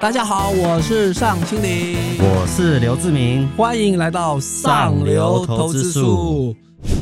大家好，我是尚青林，我是刘志明，欢迎来到上流投资术。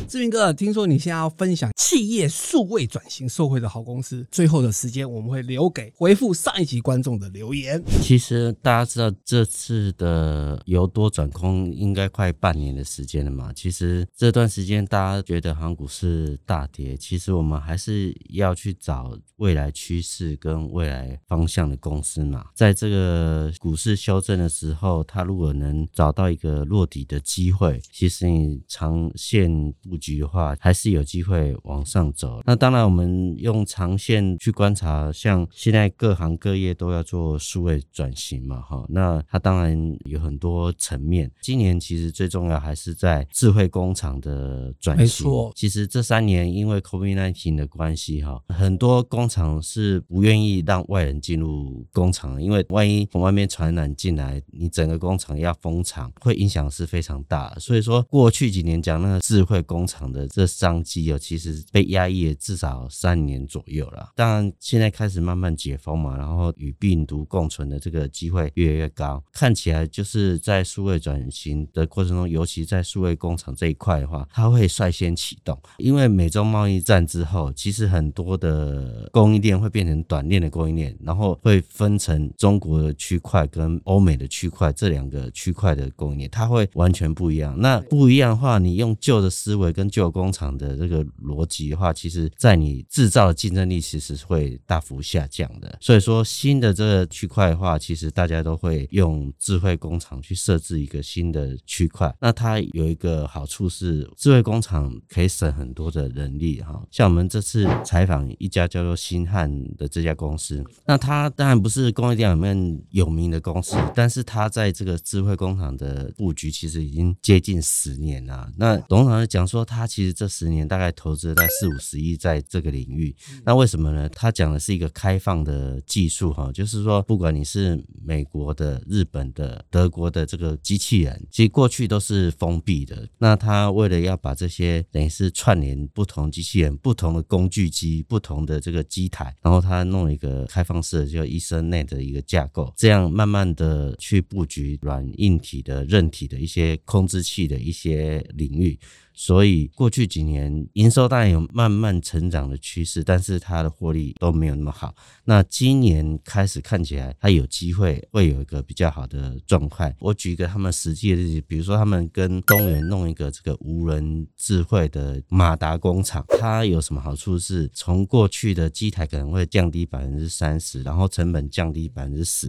志明哥，听说你现在要分享企业数位转型受惠的好公司，最后的时间我们会留给回复上一集观众的留言。其实大家知道这次的由多转空应该快半年的时间了嘛？其实这段时间大家觉得航股是大跌，其实我们还是要去找未来趋势跟未来方向的公司嘛。在这个股市修正的时候，它如果能找到一个落底的机会，其实你长线布局的话，还是有机会往上走。那当然，我们用长线去观察，像现在各行各业都要做数位转型嘛，哈，那它当然有很多层面。今年其实最重要还是在智慧工厂的转型。没错，其实这三年因为 COVID-19 的关系，哈，很多工厂是不愿意让外人进入工厂，因为万一从外面传染进来，你整个工厂要封厂，会影响是非常大。所以说，过去几年讲那个智慧工厂的这商机哦，其实被压抑了至少三年左右了。当然，现在开始慢慢解封嘛，然后与病毒共存的这个机会越来越高。看起来就是在数位转型的过程中，尤其在数位工厂这一块的话，它会率先启动。因为美中贸易战之后，其实很多的供应链会变成短链的供应链，然后会分成中国的区块跟欧美的区块这两个区块的供应链，它会完全不一样。那不一样的话，你用旧的思维。跟旧工厂的这个逻辑的话，其实在你制造的竞争力其实是会大幅下降的。所以说，新的这个区块的话，其实大家都会用智慧工厂去设置一个新的区块。那它有一个好处是，智慧工厂可以省很多的人力哈。像我们这次采访一家叫做新汉的这家公司，那它当然不是工业电脑里面有名的公司，但是它在这个智慧工厂的布局其实已经接近十年了。那董事长讲说。他其实这十年大概投资了在四五十亿在这个领域，那为什么呢？他讲的是一个开放的技术哈，就是说不管你是美国的、日本的、德国的这个机器人，其实过去都是封闭的。那他为了要把这些等于是串联不同机器人、不同的工具机、不同的这个机台，然后他弄一个开放式的叫 Ethernet 的一个架构，这样慢慢的去布局软硬体的韧体的一些控制器的一些领域。所以过去几年营收当然有慢慢成长的趋势，但是它的获利都没有那么好。那今年开始看起来，它有机会会有一个比较好的状态。我举一个他们实际的例子，比如说他们跟东元弄一个这个无人智慧的马达工厂，它有什么好处？是从过去的机台可能会降低百分之三十，然后成本降低百分之十，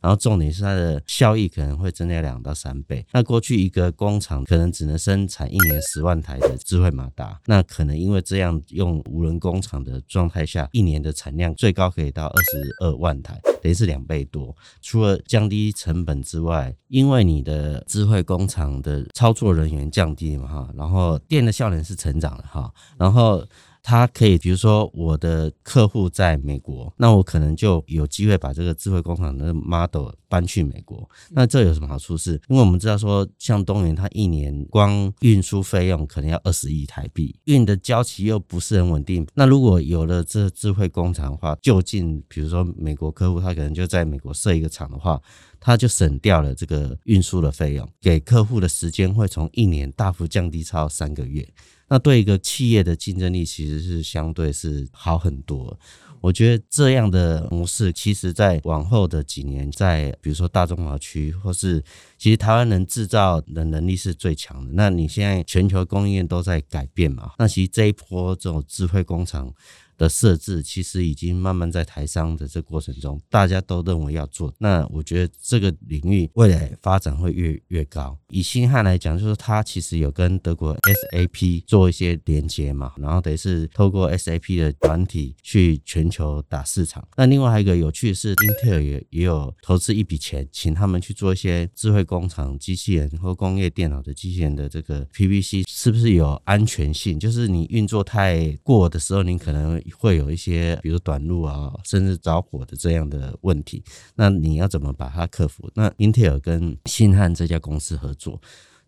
然后重点是它的效益可能会增加两到三倍。那过去一个工厂可能只能生产一年十万。万台的智慧马达，那可能因为这样用无人工厂的状态下，一年的产量最高可以到二十二万台，等于是两倍多。除了降低成本之外，因为你的智慧工厂的操作人员降低嘛哈，然后电的效能是成长了哈，然后。它可以，比如说我的客户在美国，那我可能就有机会把这个智慧工厂的 model 搬去美国。那这有什么好处？是因为我们知道说，像东元，它一年光运输费用可能要二十亿台币，运的交期又不是很稳定。那如果有了这智慧工厂的话，就近比如说美国客户，他可能就在美国设一个厂的话，他就省掉了这个运输的费用，给客户的时间会从一年大幅降低超三个月。那对一个企业的竞争力其实是相对是好很多。我觉得这样的模式，其实在往后的几年，在比如说大中华区，或是其实台湾人制造的能力是最强的。那你现在全球供应链都在改变嘛？那其实这一波这种智慧工厂。的设置其实已经慢慢在台商的这过程中，大家都认为要做。那我觉得这个领域未来发展会越越高。以新汉来讲，就是它其实有跟德国 SAP 做一些连接嘛，然后等于是透过 SAP 的软体去全球打市场。那另外还有一个有趣的是，英特尔也也有投资一笔钱，请他们去做一些智慧工厂机器人或工业电脑的机器人的这个 PVC 是不是有安全性？就是你运作太过的时候，你可能会有一些，比如短路啊，甚至着火的这样的问题。那你要怎么把它克服？那英特尔跟信汉这家公司合作，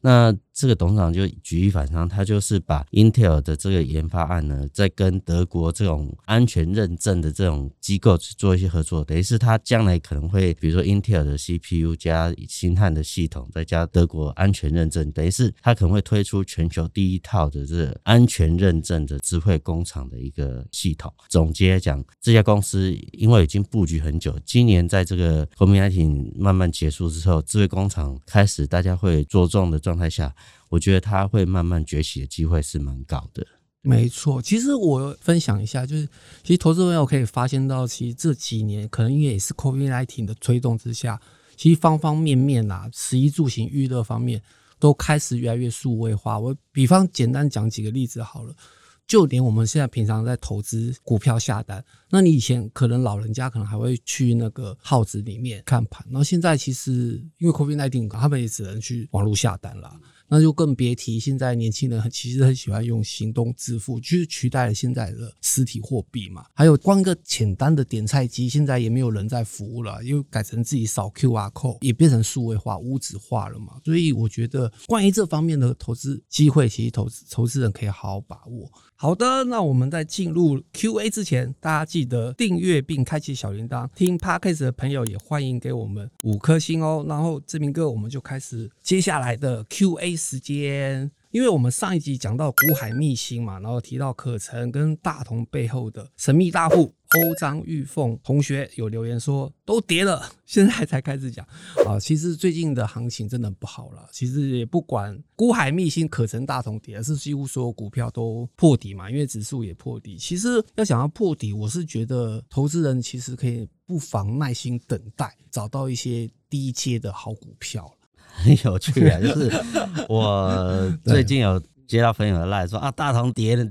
那这个董事长就举一反三，他就是把 Intel 的这个研发案呢，在跟德国这种安全认证的这种机构去做一些合作，等于是他将来可能会，比如说 Intel 的 CPU 加星汉的系统，再加德国安全认证，等于是他可能会推出全球第一套的这安全认证的智慧工厂的一个系统。总结来讲，这家公司因为已经布局很久，今年在这个 COVID-19 慢慢结束之后，智慧工厂开始大家会着重的状态下。我觉得他会慢慢崛起的机会是蛮高的。没错，其实我分享一下，就是其实投资朋友可以发现到，其实这几年可能因为也是 COVID-19 的推动之下，其实方方面面啊，食衣住行娱乐方面都开始越来越数位化。我比方简单讲几个例子好了，就连我们现在平常在投资股票下单，那你以前可能老人家可能还会去那个号子里面看盘，那现在其实因为 COVID-19，他们也只能去网络下单了。那就更别提现在年轻人很其实很喜欢用行动支付，就是取代了现在的实体货币嘛。还有光一个简单的点菜机，现在也没有人在服务了，因为改成自己扫 QR code，也变成数位化、无纸化了嘛。所以我觉得关于这方面的投资机会，其实投资投资人可以好好把握。好的，那我们在进入 Q&A 之前，大家记得订阅并开启小铃铛。听 Podcast 的朋友也欢迎给我们五颗星哦。然后志明哥，我们就开始接下来的 Q&A 时间。因为我们上一集讲到股海秘辛嘛，然后提到可成跟大同背后的神秘大户。欧张玉凤同学有留言说都跌了，现在才开始讲啊。其实最近的行情真的不好了。其实也不管股海秘辛、可成、大同跌，而是几乎所有股票都破底嘛，因为指数也破底。其实要想要破底，我是觉得投资人其实可以不妨耐心等待，找到一些低阶的好股票。很有趣啊，就是我 最近有接到朋友的赖说啊，大同跌了，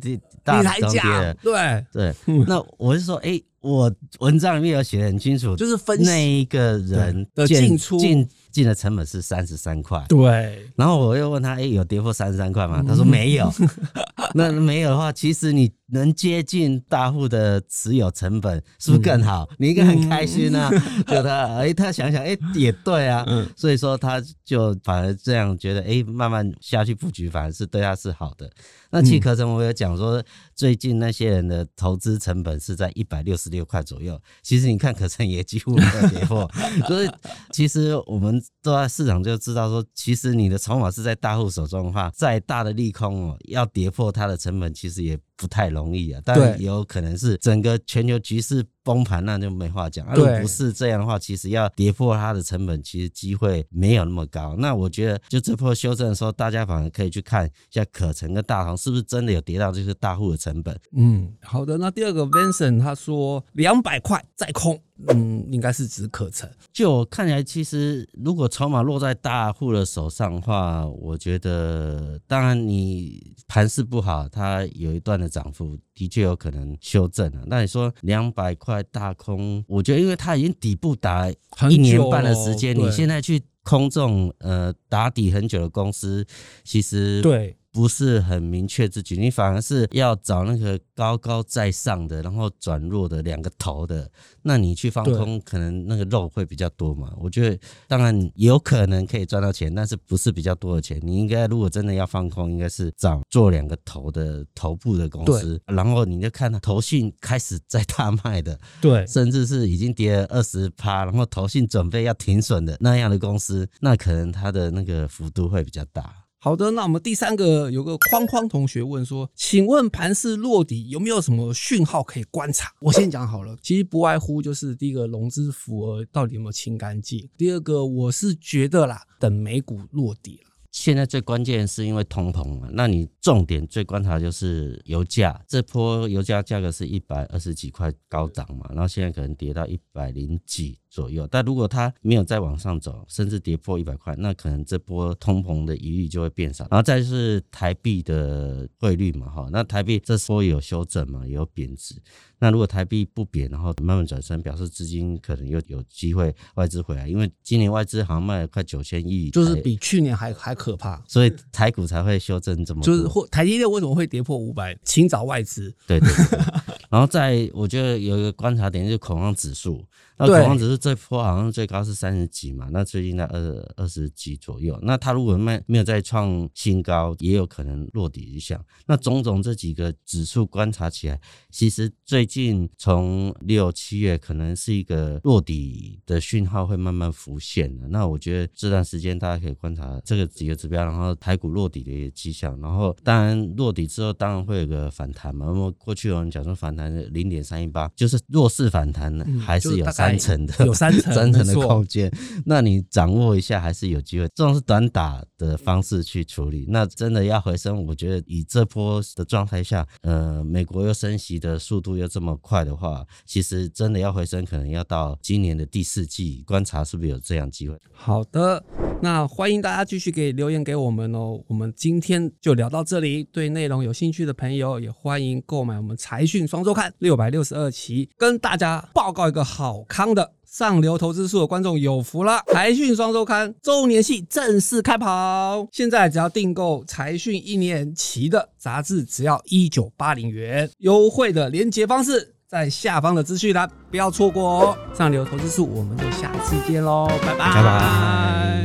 大同跌了，对。对，那我是说，哎、欸，我文章里面有写的很清楚，就是分析那一个人的进出进进的成本是三十三块，对。然后我又问他，哎、欸，有跌破三十三块吗？他说没有。那没有的话，其实你能接近大户的持有成本，是不是更好？你应该很开心啊。就他，哎、欸，他想想，哎、欸，也对啊。所以说，他就反而这样觉得，哎、欸，慢慢下去布局，反而是对他是好的。那其实可成，我有讲说，最近那些人的投资成本是在一百六十六块左右。其实你看，可成也几乎没有跌破。所以，其实我们都在市场就知道说，其实你的筹码是在大户手中的话，再大的利空哦，要跌破它的成本，其实也不太容易啊。当然，有可能是整个全球局势崩盘，那就没话讲。如果不是这样的话，其实要跌破它的成本，其实机会没有那么高。那我觉得，就这波修正的时候，大家反而可以去看一下可成跟大行。是不是真的有跌到这些大户的成本？嗯，好的。那第二个 Vincent 他说两百块再空，嗯，应该是指可成。就我看起来，其实如果筹码落在大户的手上的话，我觉得当然你盘势不好，它有一段的涨幅的确有可能修正了。那你说两百块大空，我觉得因为它已经底部打一年半的时间，你现在去空这种呃打底很久的公司，其实对。不是很明确自己，你反而是要找那个高高在上的，然后转弱的两个头的，那你去放空，可能那个肉会比较多嘛。我觉得当然有可能可以赚到钱，但是不是比较多的钱。你应该如果真的要放空，应该是找做两个头的头部的公司，然后你就看到投信开始在大卖的，对，甚至是已经跌了二十趴，然后投信准备要停损的那样的公司，那可能它的那个幅度会比较大。好的，那我们第三个有个框框同学问说，请问盘势落底有没有什么讯号可以观察？我先讲好了，其实不外乎就是第一个融资余额到底有没有清干净，第二个我是觉得啦，等美股落底了。现在最关键是因为通膨嘛，那你重点最观察就是油价，这波油价价格是一百二十几块高涨嘛，然后现在可能跌到一百零几左右，但如果它没有再往上走，甚至跌破一百块，那可能这波通膨的疑虑就会变少。然后再是台币的汇率嘛，哈，那台币这波有修正嘛，也有贬值。那如果台币不贬，然后慢慢转身，表示资金可能又有机会外资回来，因为今年外资好像卖了快九千亿，就是比去年还还可怕，所以台股才会修正这么多。就是或台积电为什么会跌破五百？请找外资。对对对。然后再我觉得有一个观察点就是恐慌指数，那恐慌指数这波好像最高是三十几嘛，那最近在二二十几左右。那它如果没没有再创新高，也有可能落底一下。那种种这几个指数观察起来，其实最近从六七月可能是一个落底的讯号会慢慢浮现的。那我觉得这段时间大家可以观察这个几个指标，然后台股落底的一个迹象。然后当然落底之后，当然会有个反弹嘛。那么过去有人讲说反弹零点三一八，就是弱势反弹呢，还是有三层的，有三层 三层的空间。那你掌握一下，还是有机会。这种是短打的方式去处理。那真的要回升，我觉得以这波的状态下，呃，美国又升息的速度又这么快的话，其实真的要回升，可能要到今年的第四季观察是不是有这样机会。好的，那欢迎大家继续给留言给我们哦。我们今天就聊到这里，对内容有兴趣的朋友也欢迎购买我们财讯双周刊六百六十二期，跟大家报告一个好康的。上流投资术的观众有福了！财讯双周刊周年庆正式开跑，现在只要订购财讯一年期的杂志，只要一九八零元。优惠的连结方式在下方的资讯栏，不要错过哦！上流投资术，我们就下次见喽，拜拜。拜拜。